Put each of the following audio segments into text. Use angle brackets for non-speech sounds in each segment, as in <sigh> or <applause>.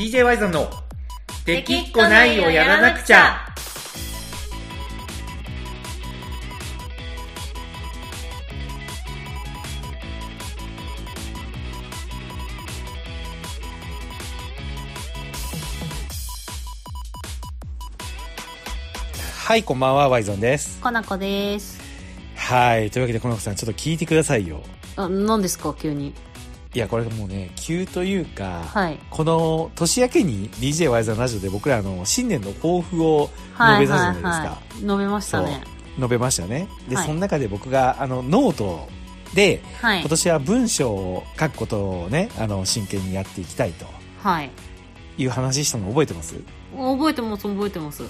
DJ ワイゾンの「できっこないをやらなくちゃ」はいこんばんはワイゾンですかなこです。はいというわけでこの子さんちょっと聞いてくださいよあ、何ですか、急に。いやこれもうね急というか、はい。この年明けに DJ ワイゾンラジオで僕らあの新年の抱負をはい、述べたじゃはい、ないですか、はい。述べましたね。述べましたねで、はいその中で僕があのノートではい今。年は文章を書くことをねあの真剣にやっていきたいとはい。いう話したの覚えてます？覚えてます、覚えてます。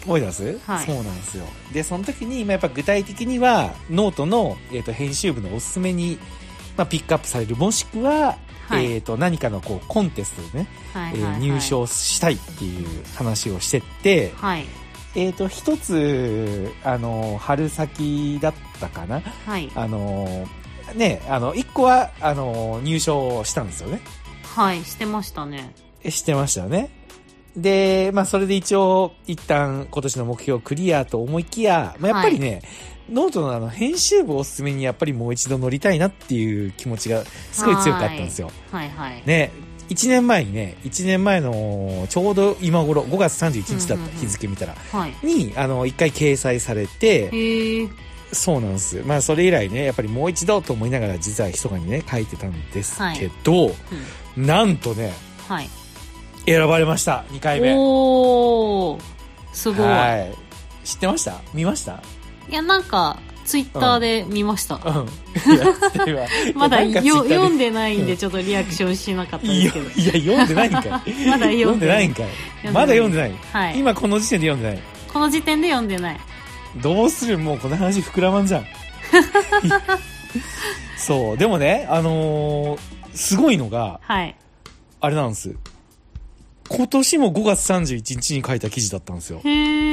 覚えてます、はいそうなんですよでその時に、まあ、やっぱ具体的にはノートの、えー、と編集部のおすすめに、まあ、ピックアップされるもしくは、はいえー、と何かのこうコンテストでね、はい、えーはいはい。入。賞したいっていう話をしてって、はい。えー、と一つあの春先だったかなはい。あのねあの一個はあの入賞したんですよねはい、してましたね。えしてましたよねで、まあ、それで一応、一旦今年の目標クリアと思いきや、まあ、やっぱりね、ノートのあの、編集部をおすすめにやっぱりもう一度乗りたいなっていう気持ちがすごい強かったんですよ。はい、はい。ね、1年前にね、1年前のちょうど今頃、5月31日だった、うんうんうん日付見たら、はい。に、あの、一回掲載されて。そうなんです。まあ、それ以来ね、やっぱりもう一度と思いながら、実は密かにね、書いてたんですけど、うん。なんとね、はい。選ばれました、2回目。おー。すごい。はい。知ってました？見ました？いや、なんか、ツイッターで見ました。うん。いや、知ってるわまだよ読んでないんで、ちょっとリアクションしなかったいやですけど。、いや読んでないんかい。<laughs> まだ読んでないんかい。まだ読んでない。はい。今この時点で読んでない。この時点で読んでない。どうする？もうこの話膨らまんじゃん。<laughs> そう。でもね、あのーすごいのが、はい。あれなんです。今年も5月31日に書いた記事だったんですよ。へえ。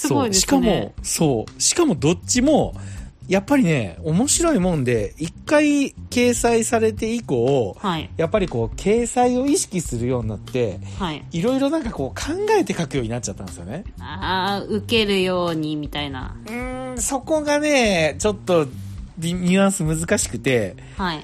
すごいですね。そうしかも、そう。しかもどっちも、やっぱりね、面白いもんで、一回掲載されて以降、はい。やっぱりこう、掲載を意識するようになって、はい。いろいろなんかこう、考えて書くようになっちゃったんですよね。ああ、受けるように、みたいな。うーん、そこがね、ちょっと、ニニュアンス難しくて、はい。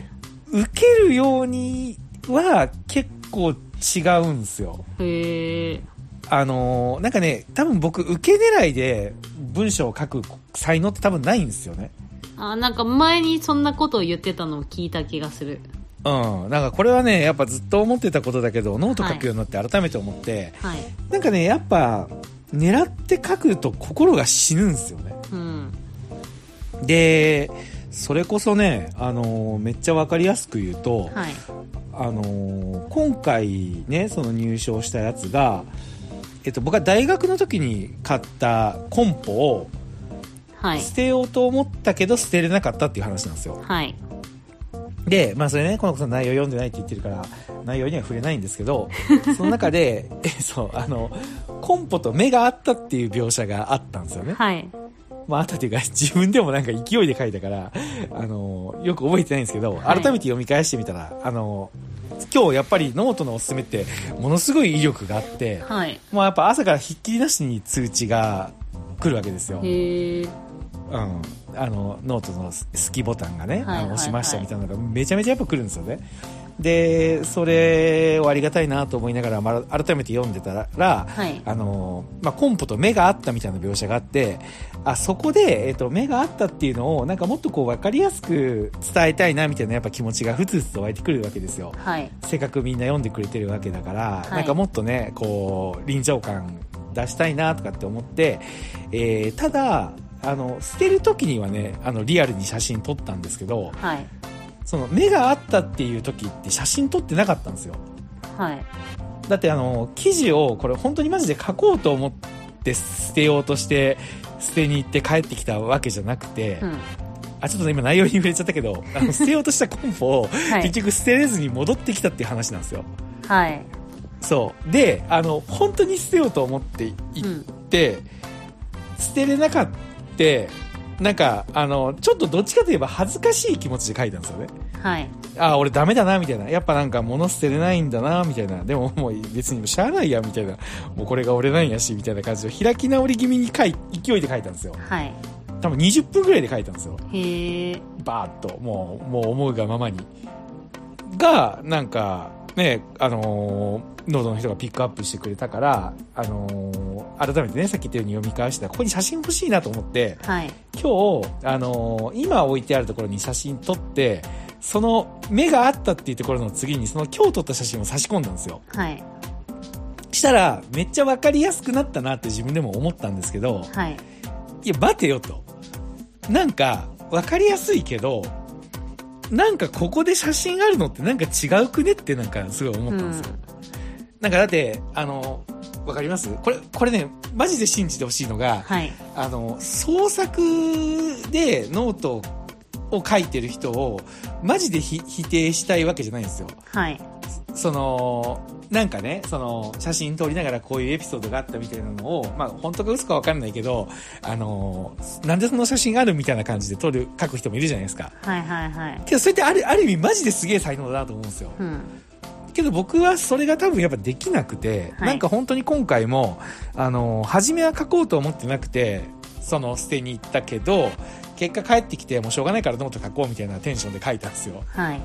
受けるようには結構違うんですよ。へえ。あのーなんかね、多分僕、受け狙いで文章を書く才能って多分ないんですよね。あなんか前にそんなことを言ってたのを聞いた気がする。うん。なんかこれはね、やっぱずっと思ってたことだけど、ノート書くようになって改めて思って、はい。なんかね、やっぱ、狙って書くと心が死ぬんですよね。うん。で、それこそね、あのーめっちゃわかりやすく言うと、はい。あのー今回ね、その入賞したやつが、えっと、僕は大学の時に買ったコンポをはい。捨てようと思ったけど捨てれなかったっていう話なんですよ。はい。で、まあそれね、この子さん内容読んでないって言ってるから、内容には触れないんですけど、<laughs> その中で、え、そう、あの、コンポと目があったっていう描写があったんですよね。はい。まああったっていうか、自分でもなんか勢いで書いたから、あの、よく覚えてないんですけど、はい改めて読み返してみたら、あの、今日やっぱりノートのおすすめって、ものすごい威力があって、はい。もうやっぱ朝からひっきりなしに通知が来るわけですよ。へえ。うん。あの、ノートの好きボタンがね、はいあの押しましたはいみたいなのがめちゃめちゃやっぱ来るんですよね。で、それをありがたいなと思いながら、まあ、改めて読んでたら、はい。あの、まあ、コンポと目があったみたいな描写があって、あ、そこで、えっ、と、目があったっていうのを、なんかもっとこう分かりやすく伝えたいなみたいなやっぱ気持ちがふつふつと湧いてくるわけですよ。はい。せっかくみんな読んでくれてるわけだから、いなんかもっとね、こう、臨場感出したいなとかって思って、えーただ、あの、捨てる時にはね、あの、リアルに写真撮ったんですけど、はい。その、目があったっていう時って写真撮ってなかったんですよ。はい。だってあの、記事をこれ本当にマジで書こうと思って捨てようとして、捨てに行って帰ってきたわけじゃなくて、うん。あ、ちょっとね今内容に触れちゃったけど、<laughs> あの、捨てようとしたコンポを、はい結局捨てれずに戻ってきたっていう話なんですよ。はい。そう。で、あの、本当に捨てようと思って行って、捨てれなかった、なんか、あの、ちょっとどっちかといえば恥ずかしい気持ちで書いたんですよね。はい。ああ、俺ダメだな、みたいな。やっぱなんか物捨てれないんだな、みたいな。でももう別にしゃあないや、みたいな。もうこれが俺なんやし、みたいな感じで開き直り気味に書い、勢いで書いたんですよ。はい。多分20分ぐらいで書いたんですよ。へえ。バーッと。もう、もう思うがままに。が、なんか、ね、あのーノートの人がピックアップしてくれたから、あのー改めてね、さっき言ったように読み返したら、ここに写真欲しいなと思って、はい。今日、あのー今置いてあるところに写真撮って、その目があったっていうところの次にその今日撮った写真を差し込んだんですよ。はい。したら、めっちゃわかりやすくなったなって自分でも思ったんですけど、はい。いや、待てよと。なんか、わかりやすいけど、なんかここで写真あるのってなんか違うくねってなんかすごい思ったんですよ。なんかだって、あの、わかります？これ、これね、マジで信じてほしいのが、はい。あの、創作でノートを書いてる人を、マジでひ否定したいわけじゃないんですよ。はい。その、なんかね、その、写真撮りながらこういうエピソードがあったみたいなのを、まあ、本当か嘘かわかんないけど、あの、なんでその写真があるみたいな感じで撮る、書く人もいるじゃないですか。はいはいはい。けど、それってある、ある意味マジですげえ才能だなと思うんですよ。うん。けど僕はそれが多分やっぱできなくて、はいなんか本当に今回も、あの、初めは書こうと思ってなくて、その捨てに行ったけど、結果帰ってきてもうしょうがないからノート書こうみたいなテンションで書いたんですよ。はい。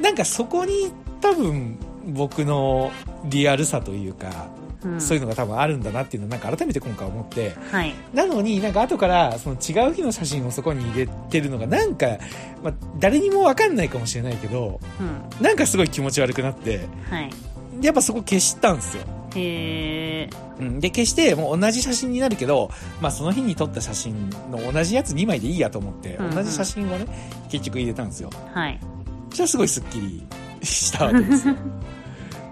なんかそこに多分僕のリアルさというか、うん。そういうのが多分あるんだなっていうのをなんか改めて今回思って、はい。なのになんか後からその違う日の写真をそこに入れてるのがなんか、まあ、誰にもわかんないかもしれないけど、うん。なんかすごい気持ち悪くなって、はい。やっぱそこ消したんですよ。へえ。うん、で、消して、もう同じ写真になるけど、まあその日に撮った写真の同じやつ2枚でいいやと思って、うんうん同じ写真をね、結局入れたんですよ。はい。そしたらすごいスッキリしたわけですよ。<laughs>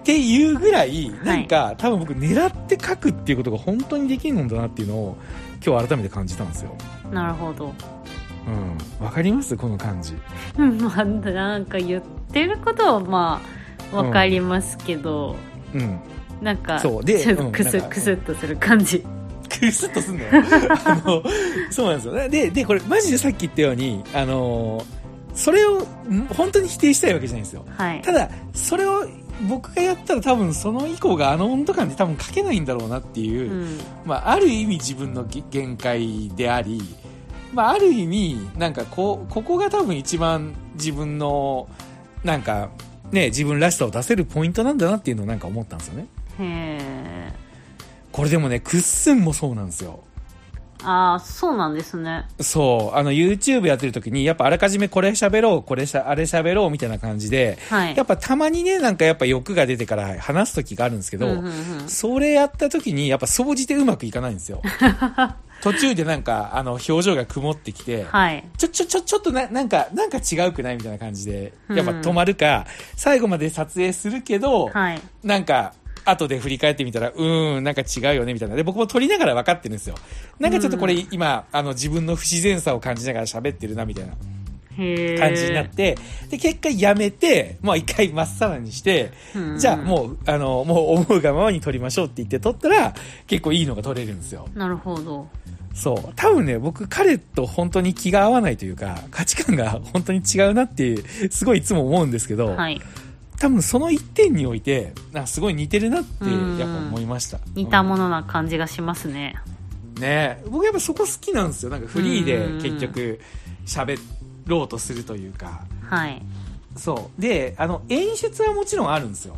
っていうぐらい、なんか、多分僕狙って書くっていうことが本当にできるんだなっていうのを、今日改めて感じたんですよ。なるほど。うん。わかります？この感じ。うんまあ、なんか言ってることはまあ、わかりますけど、うん。なんか、そうでちょっとうんクスなんかクスっとする感じ。クスッとすんだよ。<laughs> あの、そうなんですよ。で、で、これマジでさっき言ったように、あの、それをん本当に否定したいわけじゃないんですよ。はい。ただ、それを僕がやったら多分その以降があの温度感で多分書けないんだろうなっていう、うん。まあ、ある意味自分のげ限界であり、まあ、ある意味、なんかこう、ここが多分一番自分の、なんか、ね、自分らしさを出せるポイントなんだなっていうのをなんか思ったんですよね。へえ。これでもね、クッスンもそうなんですよ。ああ、そうなんですね。そう、あの YouTube やってる時に、やっぱあらかじめこれ喋ろう、これしゃ、あれ喋ろうみたいな感じで、はい。やっぱたまにね、なんかやっぱ欲が出てから話す時があるんですけど、うんうんうんそれやった時に、やっぱ総じてうまくいかないんですよ。<laughs> 途中でなんか、あの、表情が曇ってきて、はい。ちょ、ちょ、ちょ、ちょっとな、なんか、なんか違うくないみたいな感じで、うんやっぱ止まるか、最後まで撮影するけど、はい。なんか、後で振り返ってみたら、うーん、なんか違うよね、みたいな。で、僕も撮りながら分かってるんですよ。なんかちょっとこれ今、あの、自分の不自然さを感じながら喋ってるな、みたいな。感じになって、で、結果やめて、もう一回まっさらにして、うんじゃあもう、あの、もう思うがままに撮りましょうって言って撮ったら、結構いいのが撮れるんですよ。なるほど。そう。多分ね、僕、彼と本当に気が合わないというか、価値観が本当に違うなっていう、すごいいつも思うんですけど、はい。多分その一点において、なんかすごい似てるなって、うんやっぱ思いました。似たものな感じがしますね。うんね僕やっぱそこ好きなんですよ。なんかフリーでうん結局、喋ろうとするというか。はい。そう。で、あの、演出はもちろんあるんですよ。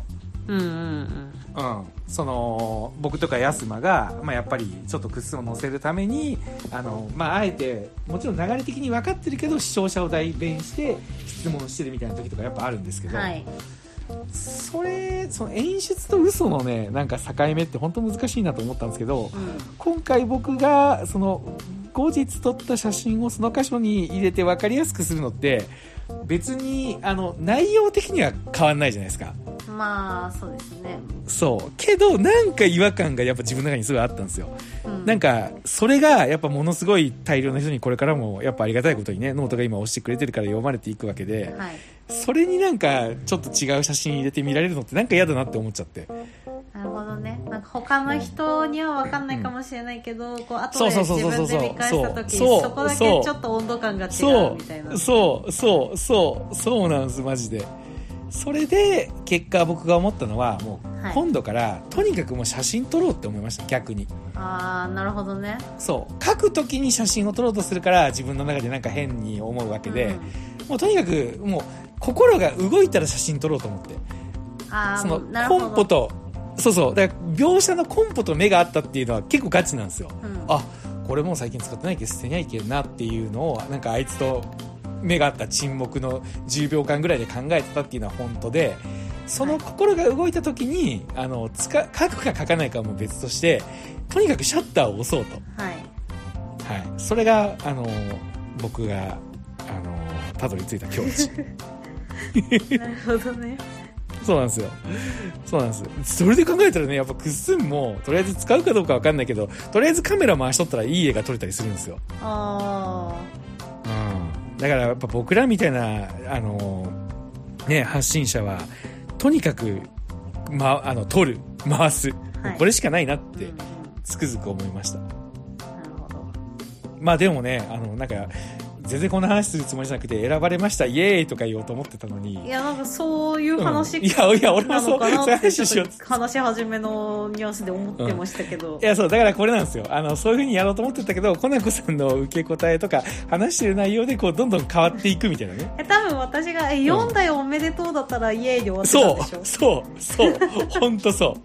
うんうんうん。うん。その、僕とか安間が、まあ、やっぱり、ちょっとクスを乗せるために、あの、まあ、あえて、もちろん流れ的に分かってるけど、視聴者を代弁して、質問してるみたいな時とかやっぱあるんですけど、はい。それ、その演出と嘘のね、なんか境目って本当難しいなと思ったんですけど、うん。今回僕が、その、後日撮った写真をその箇所に入れて分かりやすくするのって、別に、あの、内容的には変わんないじゃないですか。まあ、そうですね。そう。けど、なんか違和感がやっぱ自分の中にすごいあったんですよ。うんなんか、それがやっぱものすごい大量の人にこれからもやっぱありがたいことにね、ノートが今押してくれてるから読まれていくわけで、はい。それになんかちょっと違う写真入れて見られるのってなんか嫌だなって思っちゃって。なるほどね。なんか他の人には分かんないかもしれないけど、こう後でそうそうそうそうそう自分で見返した時そうそこだけちょっと温度感が違そうみたいなう、そう、そう、そう、そうなんです、マジで。それで、結果僕が思ったのは、もう、はい今度から、とにかくもう写真撮ろうって思いました、逆に。ああなるほどねそう。書くときに写真を撮ろうとするから、自分の中でなんか変に思うわけで、うんもうとにかく、もう、心が動いたら写真撮ろうと思って。あそのコンポと、そうそう、だから描写のコンポと目があったっていうのは結構ガチなんですよ。うんあ、これもう最近使ってないけど捨てにゃいけんなっていうのを、なんかあいつと目があった沈黙の10秒間ぐらいで考えてたっていうのは本当で、その心が動いた時に、あの、つか、書くか書かないかはもう別として、とにかくシャッターを押そうと。はいはい。それが、あの、僕が、あの、たどり着いた境地。<laughs> なるほどねそうなんですよ。そうなんです。それで考えたらね、やっぱクッスンも、とりあえず使うかどうかわかんないけど、とりあえずカメラ回しとったらいい絵が撮れたりするんですよ。あうん。だからやっぱ僕らみたいな、あの、ね、発信者は、とにかく、ま、あの、撮る、回す。はいこれしかないなってうん、つくづく思いました。まあでもね、あの、なんか、全然こんな話するつもりじゃなくて、選ばれました、イエーイとか言おうと思ってたのに。いやなんかそういう話、うんいやいや俺もそう話し話し始めのニュアンスで思ってましたけど、いや、そう、だからこれなんですよ。あの、そういう風にやろうと思ってたけど、コナコさんの受け答えとか、話してる内容で、こう、どんどん変わっていくみたいなね。え多分私が「え読んだよおめでとう」だったらイエーイで終わってたんそうでしょ、そう、そう、ほんとそ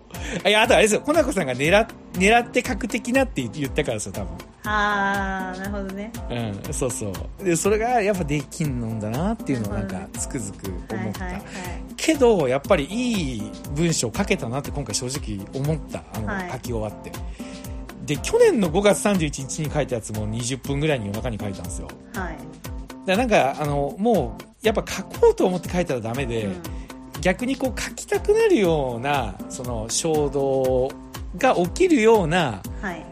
う。いや、あとあれですよ、コナコさんが狙っ、狙って書く的なって言ったからですよ、多分。ああなるほどねうん、そうそう。で、それがやっぱできんのんだなっていうのをなんか、つくづく思った。はいはいはいけど、やっぱりいい文章書けたなって今回正直思った。あの、はい書き終わって。で、去年の5月31日に書いたやつも20分ぐらいに夜中に書いたんですよ。はい、だなんか、あの、もう、やっぱ書こうと思って書いたらダメで、うん逆にこう書きたくなるような、その衝動が起きるような、はい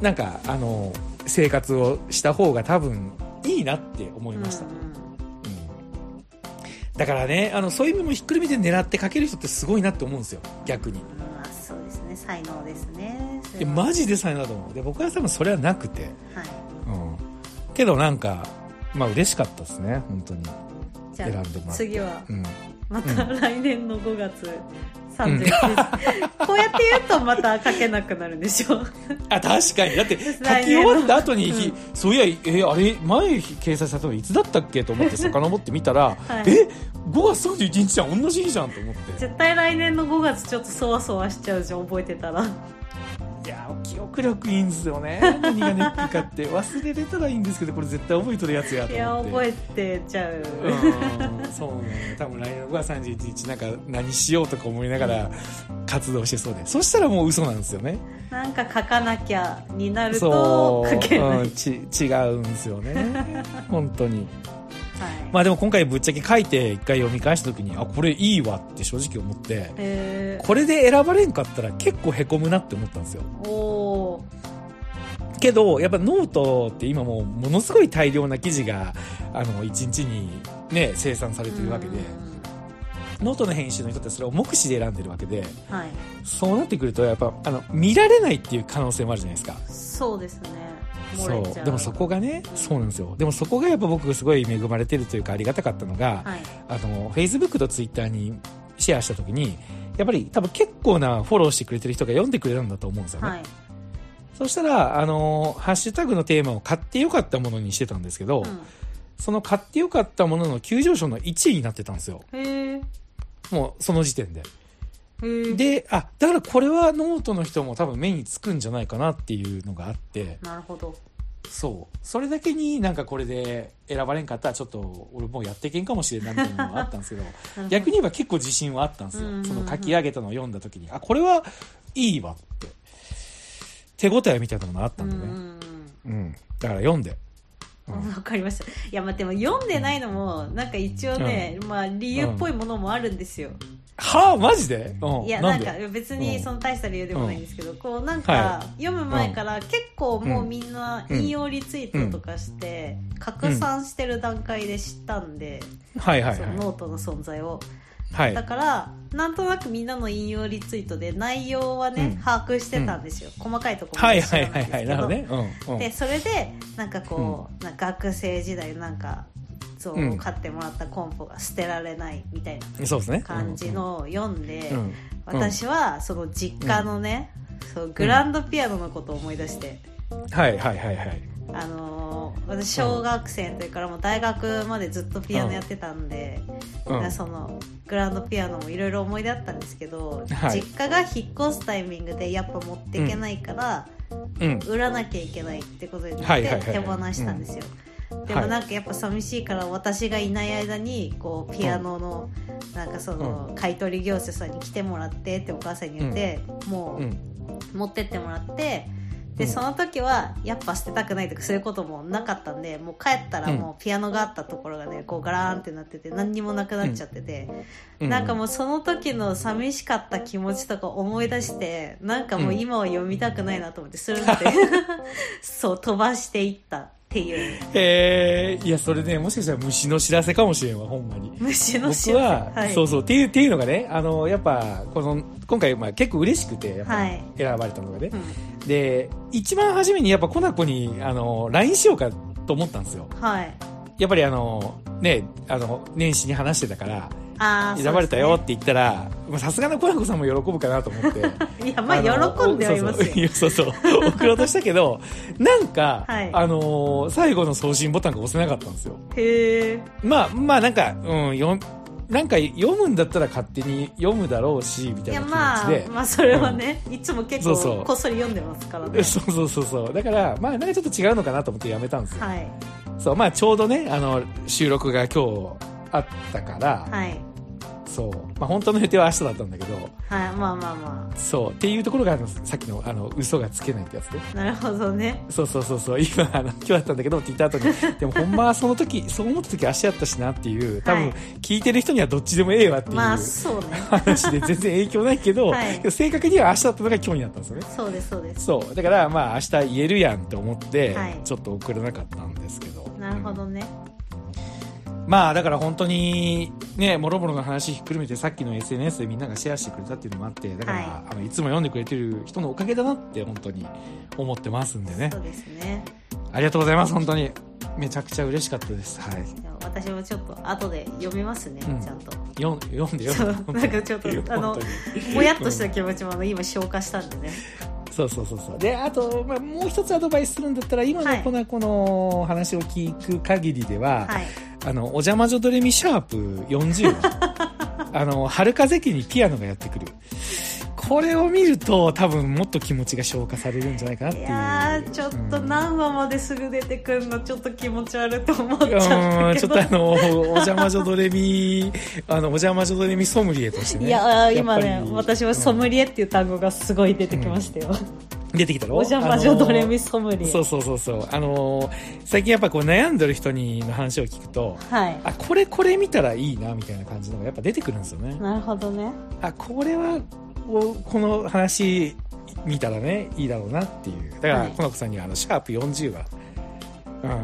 なんか、あの、生活をした方が多分いいなって思いました。うんうんうんだからね、あの、そういう意味もひっくるめて狙って書ける人ってすごいなって思うんですよ、逆に。まあそうですね才能ですねではマジで才能だと思う。で、僕は多分それはなくて。はいうん。けどなんか、まあ嬉しかったですね、本当に。選んでもらって次はうん。また来年の5月31日、こうやって言うとまた書けなくなるんでしょ。あ、確かに。だって、<laughs> 書き終わった後に、うん。そういや、え、あれ、前掲載されたのいつだったっけと思って <laughs> 遡ってみたら、はい。え、5月31日じゃん、同じ日じゃんと思って。絶対来年の5月ちょっとそわそわしちゃうじゃん覚えてたら。いや、記憶力いいんですよね。何がネックかって。忘れれたらいいんですけど、これ絶対覚えとるやつやといや思って。覚えてちゃう、うんそうね。<laughs> 多分来年の5月31日なんか何しようとか思いながら活動してそうで。そしたらもう嘘なんですよね。なんか書かなきゃになるそとう。書けないうん、ち、違うんですよね。本当に。まあでも今回ぶっちゃけ書いて一回読み返した時に、あ、これいいわって正直思って、えこれで選ばれんかったら結構凹むなって思ったんですよ。けど、やっぱノートって今もうものすごい大量な記事が、あの、一日にね、生産されてるわけで、ノートの編集の人ってそれを目視で選んでるわけで、うんはい。そうなってくると、やっぱ、あの、見られないっていう可能性もあるじゃないですか。そうですね。漏そう。でもそこがね、そうなんですよ。でもそこがやっぱ僕すごい恵まれてるというかありがたかったのが、はいあの、Facebook と Twitter にシェアした時に、やっぱり多分結構なフォローしてくれてる人が読んでくれたんだと思うんですよね。はいそしたら、あの、ハッシュタグのテーマを買ってよかったものにしてたんですけど、その買ってよかったものの急上昇の1位になってたんですよ。もうその時点で。で、あ、だからこれはノートの人も多分目につくんじゃないかなっていうのがあって、なるほどそう。それだけになんかこれで選ばれんかったらちょっと俺もうやっていけんかもしれんないみたいなのがあったんですけど、<laughs> 逆に言えば結構自信はあったんですようんうんう。んその書き上げたのを読んだ時に、あ、これはいいわって。手応えみたいなのがあったんでね。うんうんうんうん。だから読んで。うんわかりましたいやまあでも読んでないのもなんか一応ね、まあ理由っぽいものもあるんですよ、はあ、マジで？うん。いやなんか別にその大した理由でもないんですけど、こうなんはか読む前から結構もうみんな引用リツイートとかして拡散してる段階で知ったんで、はいはいノートの存在を。はい。だ。からなんとなくみんなの引用リツイートで内容はね、うん。把握してたんですよ、細かいところまはいで知らはいはい。はい。ないんですけど。なるほどね。うん。うん。でそれでなんかこう、なんか学生時代なんかそう、うん買ってもらったコンポが捨てられないみたいな。感じのを読んで。私はその実家のね、そうグランドピアノのことを思い出して、はいはいはいはい。あのー私小学生の時からもう大学までずっとピアノやってたんで、うん。そのグランドピアノもいろいろ思い出あったんですけど、はい実家が引っ越すタイミングでやっぱ持っていけないから、うん。売らなきゃいけないってことになってはいはいはい手放したんですよ、でもなんかやっぱ寂しいから私がいない間にこうピアノのなんかその買い取り業者さんに来てもらってってお母さんに言って、もう持ってってもらってでうん。その時はやっぱ捨てたくないとかそういうこともなかったんでもう帰ったらもうピアノがあったところがねこうガラーンってなってて何にもなくなっちゃってて、なんかもうその時の寂しかった気持ちとか思い出してなんかもう今は読みたくないなと思ってスルンって <laughs> そう飛ばしていったっていうえー、いや、それね、もしかしたら虫の知らせかもしれんわ、ほんまに。虫の僕は、はい、そうそう、っていう、っていうのがね、あの、やっぱ、この、今回、まあ結構嬉しくて、やっぱはい選ばれたのがね。うんで、一番初めにやっぱコナコに、あの、LINE しようかと思ったんですよ。はいやっぱりあの、ね、あの、年始に話してたから、選ばれたよってそ言ったら、まあさすがのコナコさんも喜ぶかなと思って。<laughs> いやまあの喜んではいますよそうそう。送ろうとしたけど、<laughs> なんか、はいあのー最後の送信ボタンが押せなかったんですよ。へえまあ、まあなんか、うん、よなんか読むんだったら勝手に読むだろうし、みたいな気まあ持ちで。まあそれはね、いつも結構こっそり読んでますからね <laughs> そうそうそうそう。だから、まあなんかちょっと違うのかなと思ってやめたんですよ。はいそう、まあちょうどね、あの、収録が今日あったから、はいそう。まあ本当の予定は明日だったんだけど、はいまあまあまそう。っていうところが、あの、さっきの、あの、嘘がつけないってやつね。あなるほどねそうそうそうそう。今、あの、今日だったんだけどって言った後に、<laughs> でもほんまはその時、そう思った時明日やったしなっていう、多分、はい聞いてる人にはどっちでもええわっていう。まあそうね話で全然影響ないけど、はい正確には明日だったのが今日になったんですよね。そうですそうですそう。だから、まあ明日言えるやんって思って、はいちょっと送れなかったんですけど。なるほどねまあだから本当にね、もろもろの話ひっくるめてさっきの SNS でみんながシェアしてくれたっていうのもあって、だから、はいい、あのいつも読んでくれてる人のおかげだなって本当に思ってますんでねそ。うですねありがとうございます、本当に。めちゃくちゃ嬉しかったです。はい。私もちょっと後で読みますね、うんちゃんと読ん読んで読んで。なんかちょっとあのもやっとした気持ちも今消化したんでねそうそうそうそう。で、あと、まあ、もう一つアドバイスするんだったら、今はいのこの、この話を聞く限りでは、はいあの、お邪魔女ドレミシャープ40は、<laughs> あの、春風家にピアノがやってくる。これを見ると、多分もっと気持ちが消化されるんじゃないかなっていいう。やーちょっとうん何話まですぐ出てくるのちょっと気持ち悪いと思っちゃっうんちょっとあの、お邪魔女ドレミ、あの、お邪魔女ドレミソムリエとしてね。いやー今ね私はソムリエっていう単語がすごい出てきましたよ、出てきたろ？お邪魔女ドレミソムリエ、そうそうそうそう。あのー最近やっぱこう悩んでる人にの話を聞くと、はいあ、これこれ見たらいいな、みたいな感じのがやっぱ出てくるんですよね。なるほどねあ、これは、おこの話見たらね、いいだろうなっていう。だから、はいこの子さんにはあの、シャープ40は、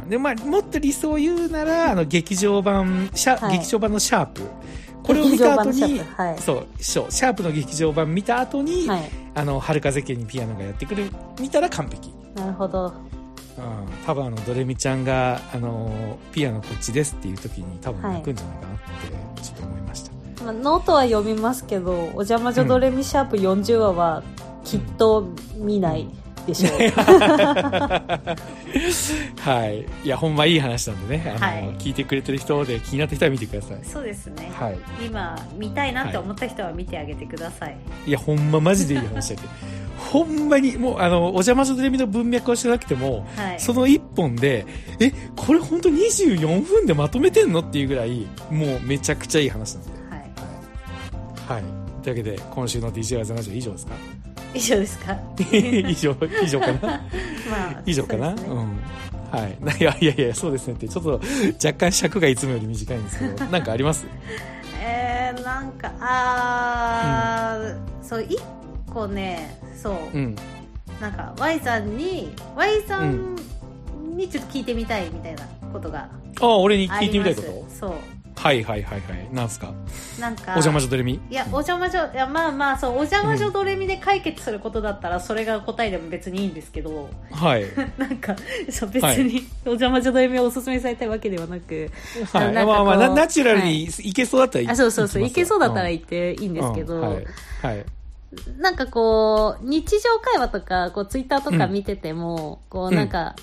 うん。で、まあ、もっと理想を言うなら、あの、劇場版、シャ、はい劇場版のシャープ。これを見た後に、はいそう、そうシャープの劇場版見た後に、はいあの、春風家にピアノがやってくる、見たら完璧。なるほど。うん、多分あのドレミちゃんがあのピアノこっちですっていう時に多分泣くんじゃないかなってちょっと思いました、まあ、ノートは読みますけど「お邪魔女ドレミシャープ40話」はきっと見ないでしょう、<laughs> はい。いやほんまいい話なんでね。あの、はい。聞いてくれてる人で気になった人は見てください。そうですね、はい。今見たいなって思った人は見てあげてください、い。やほんまマジでいい話だけどほんまにもうあのおジャ魔女どれみの文脈を知ってなくてもはい。その一本でえこれ本当24分でまとめてんのっていうぐらいもうめちゃくちゃいい話なんで。はい。はい。というわけで今週の DJ ワザラジオ以上ですか？以上ですか？<laughs> 以上以上かな？<laughs> まあ以上かな？う,、そうん。はい。<laughs> いやいやいやそうですねってちょっと若干尺がいつもより短いんですけどなんかあります？えー、なんかあー、そう一個ねそう、うん。なんか Y さんに Y さんにちょっと聞いてみたいみたいなことがああ俺に聞いてみたいこと？そうはいはいはいはい。なんすか？なんかお邪魔女ドレミ？いやお邪魔女いやまあまあそうお邪魔女ドレミで解決することだったらそれが答えでも別にいいんですけどはい。<laughs> なんかそう別はいにお邪魔女ドレミをおすすめされたいわけではなくはい。なんかこうまあまあ、ナナチュラルはいにいけそうだったらいい。あそうそうそういけそうだったらい言っていいんですけど、はい。はい。なんかこう、日常会話とか、こう、ツイッターとか見てても、こう、なんか、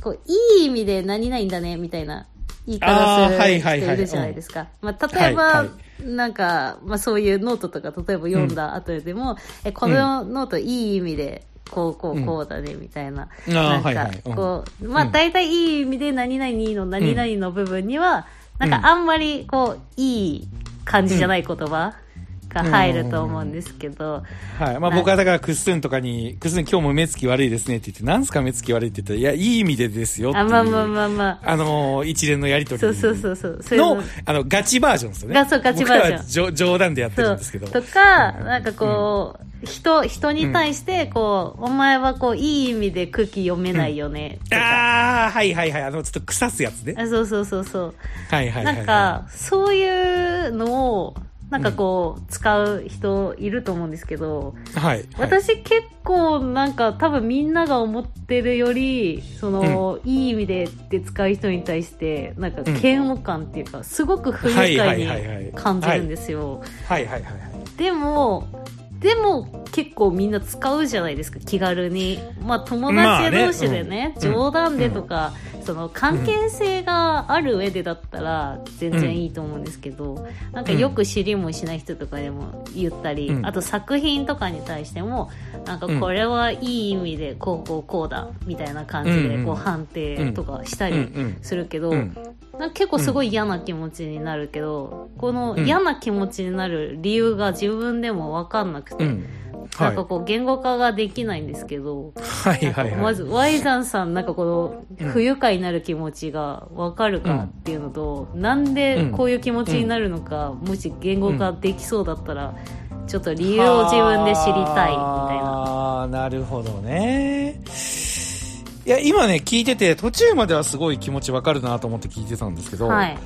こう、いい意味で何々だね、みたいな言い方する人いるじゃないですか。まあ、例えば、はい。はなんか、まあ、そういうノートとか、例えば読んだ後でも、え、このノートいい意味で、こう、こう、こうだね、みたいな。あなんかーはいはい。うん。こう、まあ、うん大体いい意味で何々の何々の部分には、なんかあんまり、こう、いい感じじゃない言葉が入ると思うんですけど、はい。まあ僕はだからクッスンとかに、クッスン今日も目つき悪いですねって言って、なんすか目つき悪いって言ったら、いや、いい意味でですよっていあ、う。まあまあまあまあ。あのー一連のやりとりそうそうそうそう。そういうの、あの、ガチバージョンですよね。がそうガチバージョン冗談でやってるんですけど。とか、なんかこう、人、人に対して、こう、お前はこう、いい意味で空気読めないよね、とか。ああ、はいはいはい。あの、ちょっと腐すやつね。あそうそうそうそう。はいはいはい。なんか、そういうのを、なんかこう、使う人いると思うんですけど、はい、はい。私結構なんか多分みんなが思ってるより、その、いい意味でって使う人に対して、なんか嫌悪感っていうか、すごく不愉快に感じるんですよ。はいはいはいはい。でも、でも結構みんな使うじゃないですか、気軽に。まあ友達同士でね、まあねうん。冗談でとか、その関係性がある上でだったら全然いいと思うんですけど、なんかよく知りもしない人とかでも言ったり、うん。あと作品とかに対しても、なんかこれはいい意味でこうこうこうだ、みたいな感じうんうん。でこう判定とかしたうんりうん。するけど、うんなんか結構すごい嫌な気持ちになるけど、この嫌な気持ちになる理由が自分でも分かんなくて、うん。はいなんか。こう言語化ができないんですけど、はいはいはい。まず、ワイザンさん、なんかこの、不愉快になる気持ちがわかるかっていうのと、なんでこういう気持ちになるのか、もし言語化できそうだったら、ちょっと理由を自分で知りたい、みたいな。ああ、なるほどね。いや、今ね、聞いてて、途中まではすごい気持ちわかるなと思って聞いてたんですけど、はい。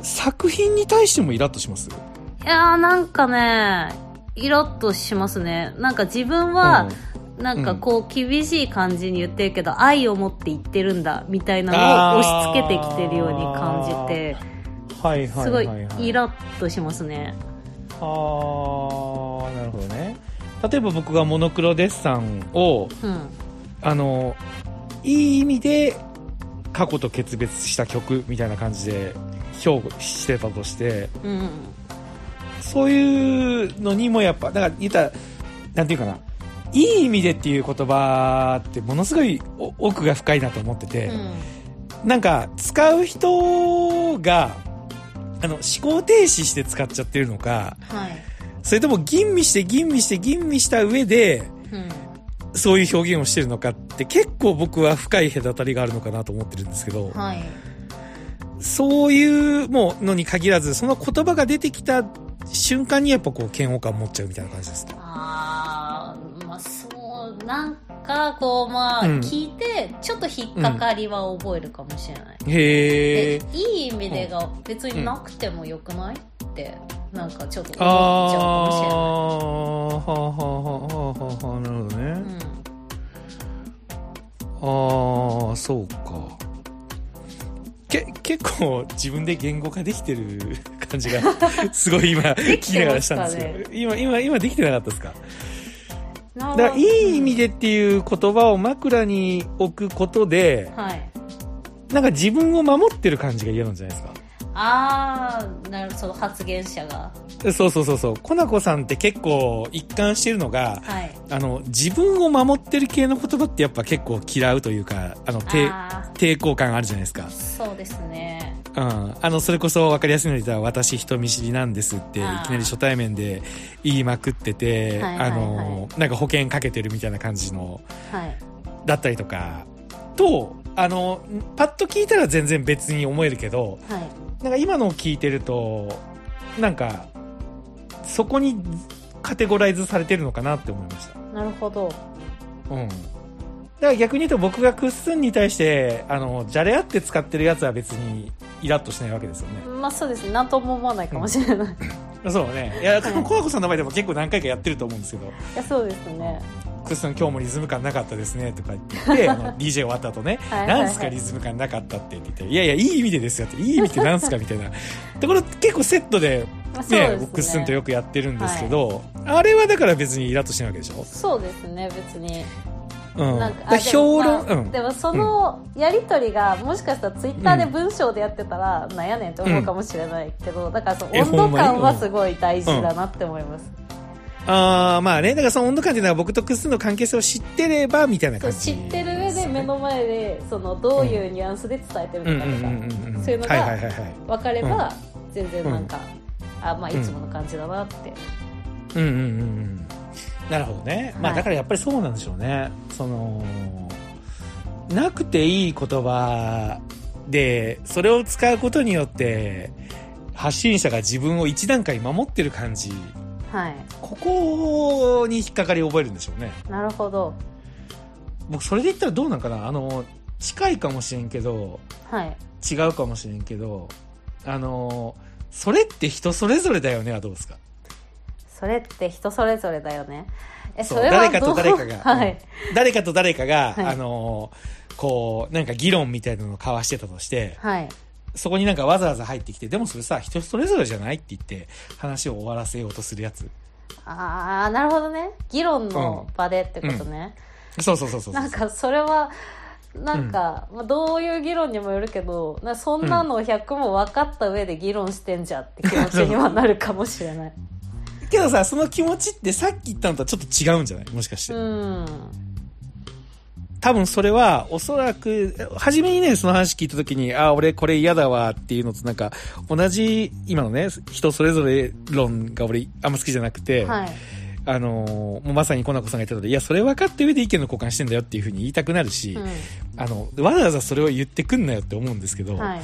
作品に対してもイラッとします？いやーなんかね、イラッとしますね。なんか自分は、なんかこう厳しい感じに言ってるけど、愛を持って言ってるんだ、みたいなのを押し付けてきてるように感じて、はいはいすごいはいはい。イラッとしますね。あー、なるほどね。例えば僕がモノクロデッサンを、うん。あの、いい意味で過去と決別した曲みたいな感じで評価してたとして、うん。そういうのにもやっぱ、だから言ったら、なんていうかな、いい意味でっていう言葉ってものすごいお奥が深いなと思ってて、うん。なんか使う人が、あの、思考停止して使っちゃってるのか、はい。それとも吟味して吟味して吟味した上で、うん。そういう表現をしてるのかって結構僕は深い隔たりがあるのかなと思ってるんですけど、はい。そういうものに限らず、その言葉が出てきた瞬間にやっぱこう嫌悪感持っちゃうみたいな感じですね。あー、まあそう、なんかこう、まあ、うん聞いて、ちょっと引っかかりは覚えるかもしれない。へー。でいい意味でが別になくてもよくない？って、なんかちょっと思っちゃうかもあー、はあはあはあはあはあ、なるほどね。しれない。あ、そうか。け、結構自分で言語化できてる感じが、すごい今、聞きながらしたんですけど、今、今、今できてなかったですか。だから、いい意味でっていう言葉を枕に置くことで、はい。なんか自分を守ってる感じが嫌なんじゃないですかあー、なるその発言者が。そうそうそうそう。コナコさんって結構一貫してるのが、はい。あの、自分を守ってる系の言葉ってやっぱ結構嫌うというか、あの、抵抗感あるじゃないですかー、。そうですね。うん。あの、それこそ分かりやすいので言ったら、私人見知りなんですって、いきなり初対面で言いまくってて、はいはいはいあの、なんか保険かけてるみたいな感じの、はい。だったりとか、と、あの、パッと聞いたら全然別に思えるけど、はい。なんか今のを聞いてると、なんか、そこにカテゴライズされてるのかなって思いました。なるほど。うん。だから逆に言うと僕がクッスンに対して、あの、じゃれ合って使ってるやつは別にイラッとしないわけですよね。まあそうですね何とも思わないかもしれない、いそうね。いや、多分、コアコさんの場合でも結構何回かやってると思うんですけど、やそうですねクッスン今日もリズム感なかったですね、とか言って、<laughs> あの DJ 終わった後ね、はいはいはい。なんすかリズム感なかったって言って、いやいや、いい意味でですよって、いい意味ってなんすかみたいな。<laughs> ところ結構セットで、ねね。クッスンとよくやってるんですけど、あれはだから別にイラッとしてないわけでしょ？そうですね別に。うん。なんか評論、でも,、まあうん。でもそのやり取りがもしかしたらツイッターで文章でやってたら、なんやねんって思うかもしれないけど、だからそのえ温度感はすごい大事だなって思います、ああ、まあね、だからその温度感っていうのは僕とクッスンの関係性を知ってれば、みたいな感じ、知ってる上で目の前でそのどういうニュアンスで伝えてるうんうんのかとか、うんうんうん。そういうのが。分かれば、全然なんか、あまあいつもの感じだなって、うんうんうんうん。なるほどね。まあはいだからやっぱりそうなんでしょうね。その、なくていい言葉で、それを使うことによって、発信者が自分を一段階守ってる感じ。はい。ここに引っかかりを覚えるんでしょうね。なるほど。僕それで言ったらどうなんかな？あの、近いかもしれんけど、はい。違うかもしれんけど、あの、それって人それぞれだよねはどうですか？それって人それぞれだよね。えそれは誰かと誰かが。<laughs> はい。誰かと誰かが、はい。あのーこう、なんか議論みたいなのを交わしてたとして、はいそこになんかわざわざ入ってきて、でもそれさ、人それぞれじゃないって言って、話を終わらせようとするやつ。ああなるほどね。議論の場でってことね、そうそうそうそうそう。なんかそれはなんか、まあ、どういう議論にもよるけどなそんなの100も分かった上で議論してんじゃんって気持ちにはなるかもしれない。<laughs> けどさ、その気持ちってさっき言ったのとはちょっと違うんじゃない？もしかして。うん多分それは、おそらく、初めにね、その話聞いた時に、あ、俺これ嫌だわっていうのとなんか、同じ、今のね、人それぞれ論が俺あんま好きじゃなくて、はい。あのーもうまさにコナコさんが言ったので、いや、それ分かって上で意見の交換してんだよっていうふうに言いたくなるし、うあの、わざわざそれを言ってくんなよって思うんですけど、んはい。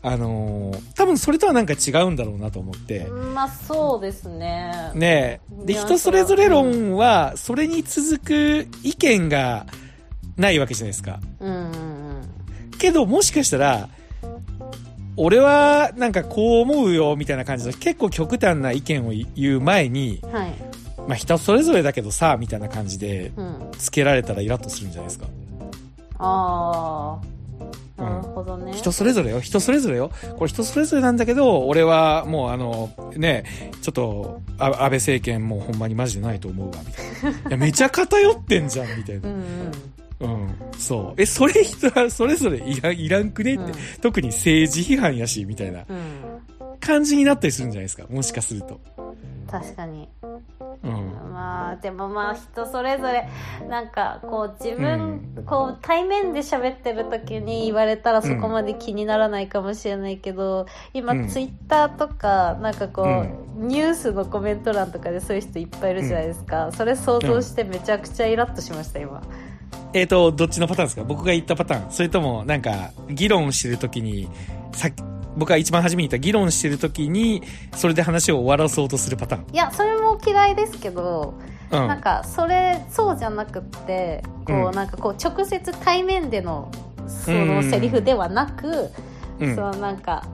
あのー多分それとはなんか違うんだろうなと思って、まあそうですね。ねえ。で、人それぞれ論は、それに続く意見がないわけじゃないですか。うんうんうんけど、もしかしたら、俺はなんかこう思うよみたいな感じの結構極端な意見を言う前に、はいまあ人それぞれだけどさ、みたいな感じでうんつけられたらイラッとするんじゃないですか。ああなるほどね、人それぞれよ、人それぞれよ。これ人それぞれなんだけど、俺はもうあの、ね、ちょっと、あ安倍政権もうほんまにマジでないと思うわ、みたいな。いや、めちゃ偏ってんじゃん、みたいなう。んうんうん。そう。え、それ人はそれぞれいらん、いらんくねって、うん特に政治批判やし、みたいなうん感じになったりするんじゃないですか。もしかすると。確かにうん。まあでもまあ人それぞれなんかこう自分、うんこう対面で喋ってる時に言われたらそこまで気にならないかもしれないけど、今うんツイッターとかなんかこう、ニュースのコメント欄とかでそういう人いっぱいいるじゃないですか、それ想像してめちゃくちゃイラッとしました今えっ、と、どっちのパターンですか？僕が言ったパターン。それとも、なんか、議論してるときに、さっき、僕が一番初めに言った議論してるときに、それで話を終わらそうとするパターン。いやそれも嫌いですけど、うん。なんかそれそうじゃなくってこう、うん。なんかこう直接対面でのそうんのセリフではなく、うん。そのなんか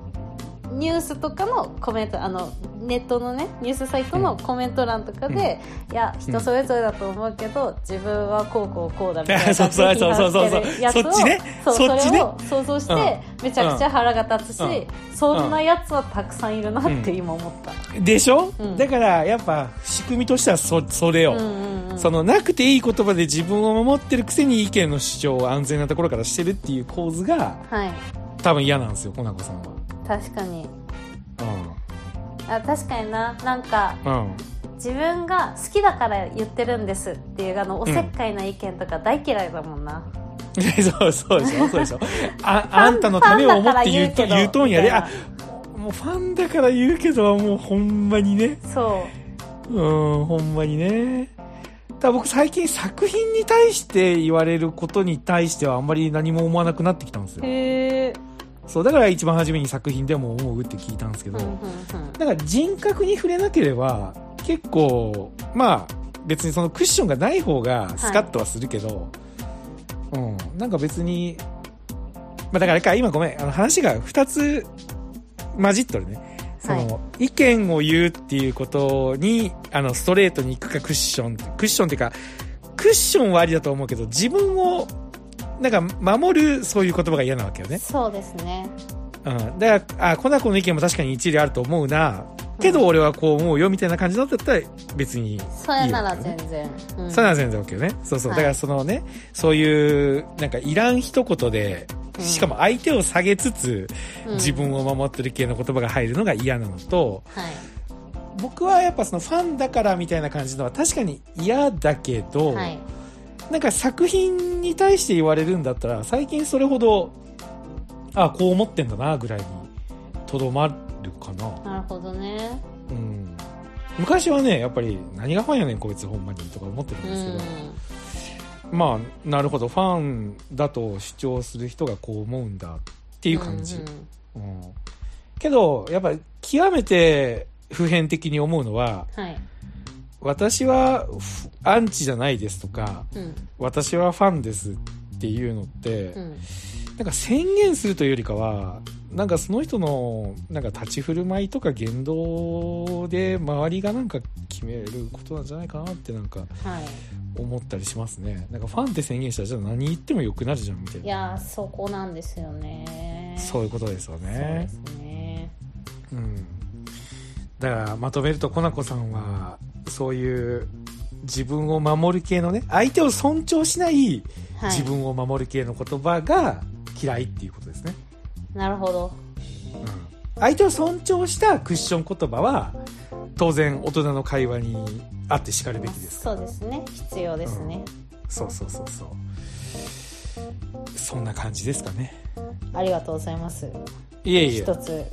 ニュースとかのコメントあのネットのねニュースサイトのコメント欄とかで、いや人それぞれだと思うけど、自分はこうこうこうだみたいな <laughs> そうそうそうそうそうそっちね。そうそっちね。れを想像して、めちゃくちゃ腹が立つし、うん。そんなやつはたくさんいるなって今思った、でしょ、うん。だから、やっぱ、仕組みとしてはそ、それよ。うんうんうん。その、なくていい言葉で自分を守ってるくせに意見の主張を安全なところからしてるっていう構図が、はい。多分嫌なんですよ、コナコさんは。確かにうあ確かにななんかん。うん。自分が好きだから言ってるんですっていうあのおせっかいな意見とか大嫌いだもんな、<laughs> そう、そうでしょ、そうでしょ。あ、<laughs> あんたのためを思って言うと、言うとんやで、あ、もうファンだから言うけど、もうほんまにね。そううん、ほんまにね。だ僕最近作品に対して言われることに対してはあんまり何も思わなくなってきたんですよ。へえそう、だから一番初めに作品でも思うって聞いたんですけど、うんうんうん。だから人格に触れなければ、結構、まあ、別にそのクッションがない方がスカッとはするけど、うん、なんか別に、あ、だからか、今ごめん、あの話が2つ混じっとるね。その、は意見を言うっていうことに、あの、ストレートに行くかクッション、クッションっていうか、クッションはありだと思うけど、自分を、なんか、守る、そういう言葉が嫌なわけよね。そうですね。うん。だから、あ、コナコの意見も確かに一理あると思うな。けど俺はこう思うよみたいな感じだったら別にいいね。それなら全然。うんそれなら全然 OK よね。そうそう。はいだからそのね、そういう、なんかいらん一言で、うんしかも相手を下げつつ、うん自分を守ってる系の言葉が入るのが嫌なのと、はい。僕はやっぱそのファンだからみたいな感じのは確かに嫌だけど、はい。なんか作品に対して言われるんだったら、最近それほど、あ、こう思ってんだな、ぐらいにとどまるかな。なるほどね。うん。昔はね、やっぱり何がファンやねんこいつほんまにとか思ってたんうですけど、ん。まあ、なるほど、ファンだと主張する人がこう思うんだっていう感じ。うんうんけど、やっぱり極めて普遍的に思うのは、はい。私はフアンチじゃないですとか、うん。私はファンですっていうのって、うん。なんか宣言するというよりかは、なんかその人のなんか立ち振る舞いとか言動で周りがなんか決めることなんじゃないかなってなんかはい。思ったりしますね。なんかファンって宣言したらじゃあ何言ってもよくなるじゃんみたいな。いやー、そこなんですよね。そういうことですよそうねで。すね。うん。だからまとめると、コナコさんは、そういう自分を守る系のね、相手を尊重しないはい。自分を守る系の言葉が嫌いっていうことですね。なるほど。うん。相手を尊重したクッション言葉は、当然大人の会話にあって叱るべきです。そうですね。必要ですね。そうそうそうそう。そんな感じですかね。ありがとうございます。いえいえ。一つ、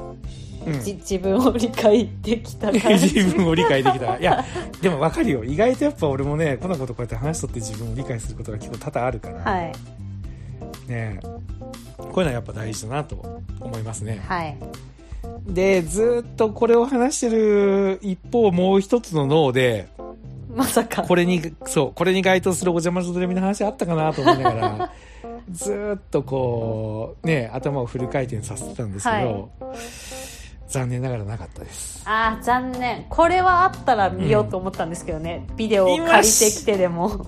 うんじ自分を理解できた感じ。自分を理解できた。<laughs> いや、でも分かるよ。意外とやっぱ俺もね、このことこうやって話しとって自分を理解することが結構多々あるから、はい。ねこういうのはやっぱ大事だなと思いますね。はい。で、ずーっとこれを話してる一方、もう一つの脳で、まさか。これに、そう、これに該当するお邪魔女ドレミの話あったかなと思いながら、<laughs> ずーっとこう、ね、頭をフル回転させてたんですけど、残念ながらなかったです。あー残念。これはあったら見ようと思ったんですけどね。ビデオを借りてきてでも。<laughs> う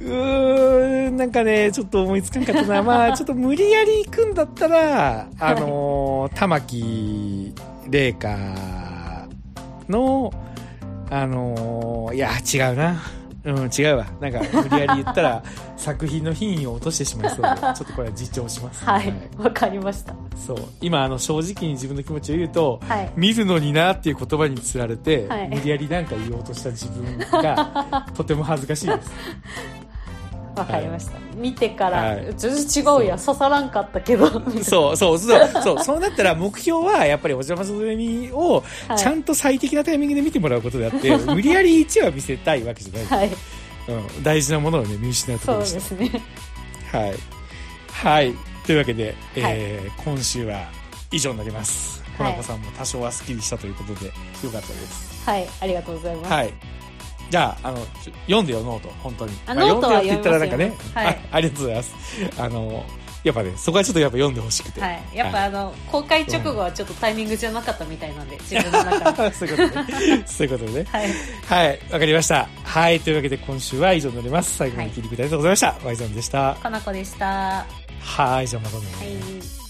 ーん、なんかね、ちょっと思いつかんかったな。まあ、ちょっと無理やり行くんだったら、あのー、玉木玲香の、あのー、いや、違うな。うん、違うわ。なんか、無理やり言ったら、<laughs> 作品の品位を落としてしまいそうで、ちょっとこれは自重します。はい。わかりました。そう。今、あの、正直に自分の気持ちを言うと、はい。見るのになっていう言葉につられて、はい無理やりなんか言おうとした自分が、<laughs> とても恥ずかしいです。わかりました。見てから、はい全然違うや、刺さらんかったけど。そう、そう、そう、<laughs> そう、そうなったら目標は、やっぱりおジャ魔女どれみを、はいちゃんと最適なタイミングで見てもらうことであって、<laughs> 無理やり1話見せたいわけじゃない。はい。うん、大事なものをね、見失うとこそうでろでした。すね。はい。はい。というわけで、えー今週は以上になります。コはいナコさんも多少はスッキリしたということで、よかったです。はい。ありがとうございます。はい。じゃあ、あの、読んでよ、ノート、本当に。あまあノートは読んでよって言ったらなんかね、はいあありがとうございます。あの、やっぱね、そこはちょっとやっぱ読んでほしくて。はい。やっぱあの、公開直後はちょっとタイミングじゃなかったみたいなんで、自分の中で。<laughs> そういうことね。<laughs> そういうことね。はい。はい、わかりました。はい、というわけで今週は以上になります。最後まで聞いてくれてありがとうございました。ワイザンでした。かなこでした。ははい、じゃあまたね。い。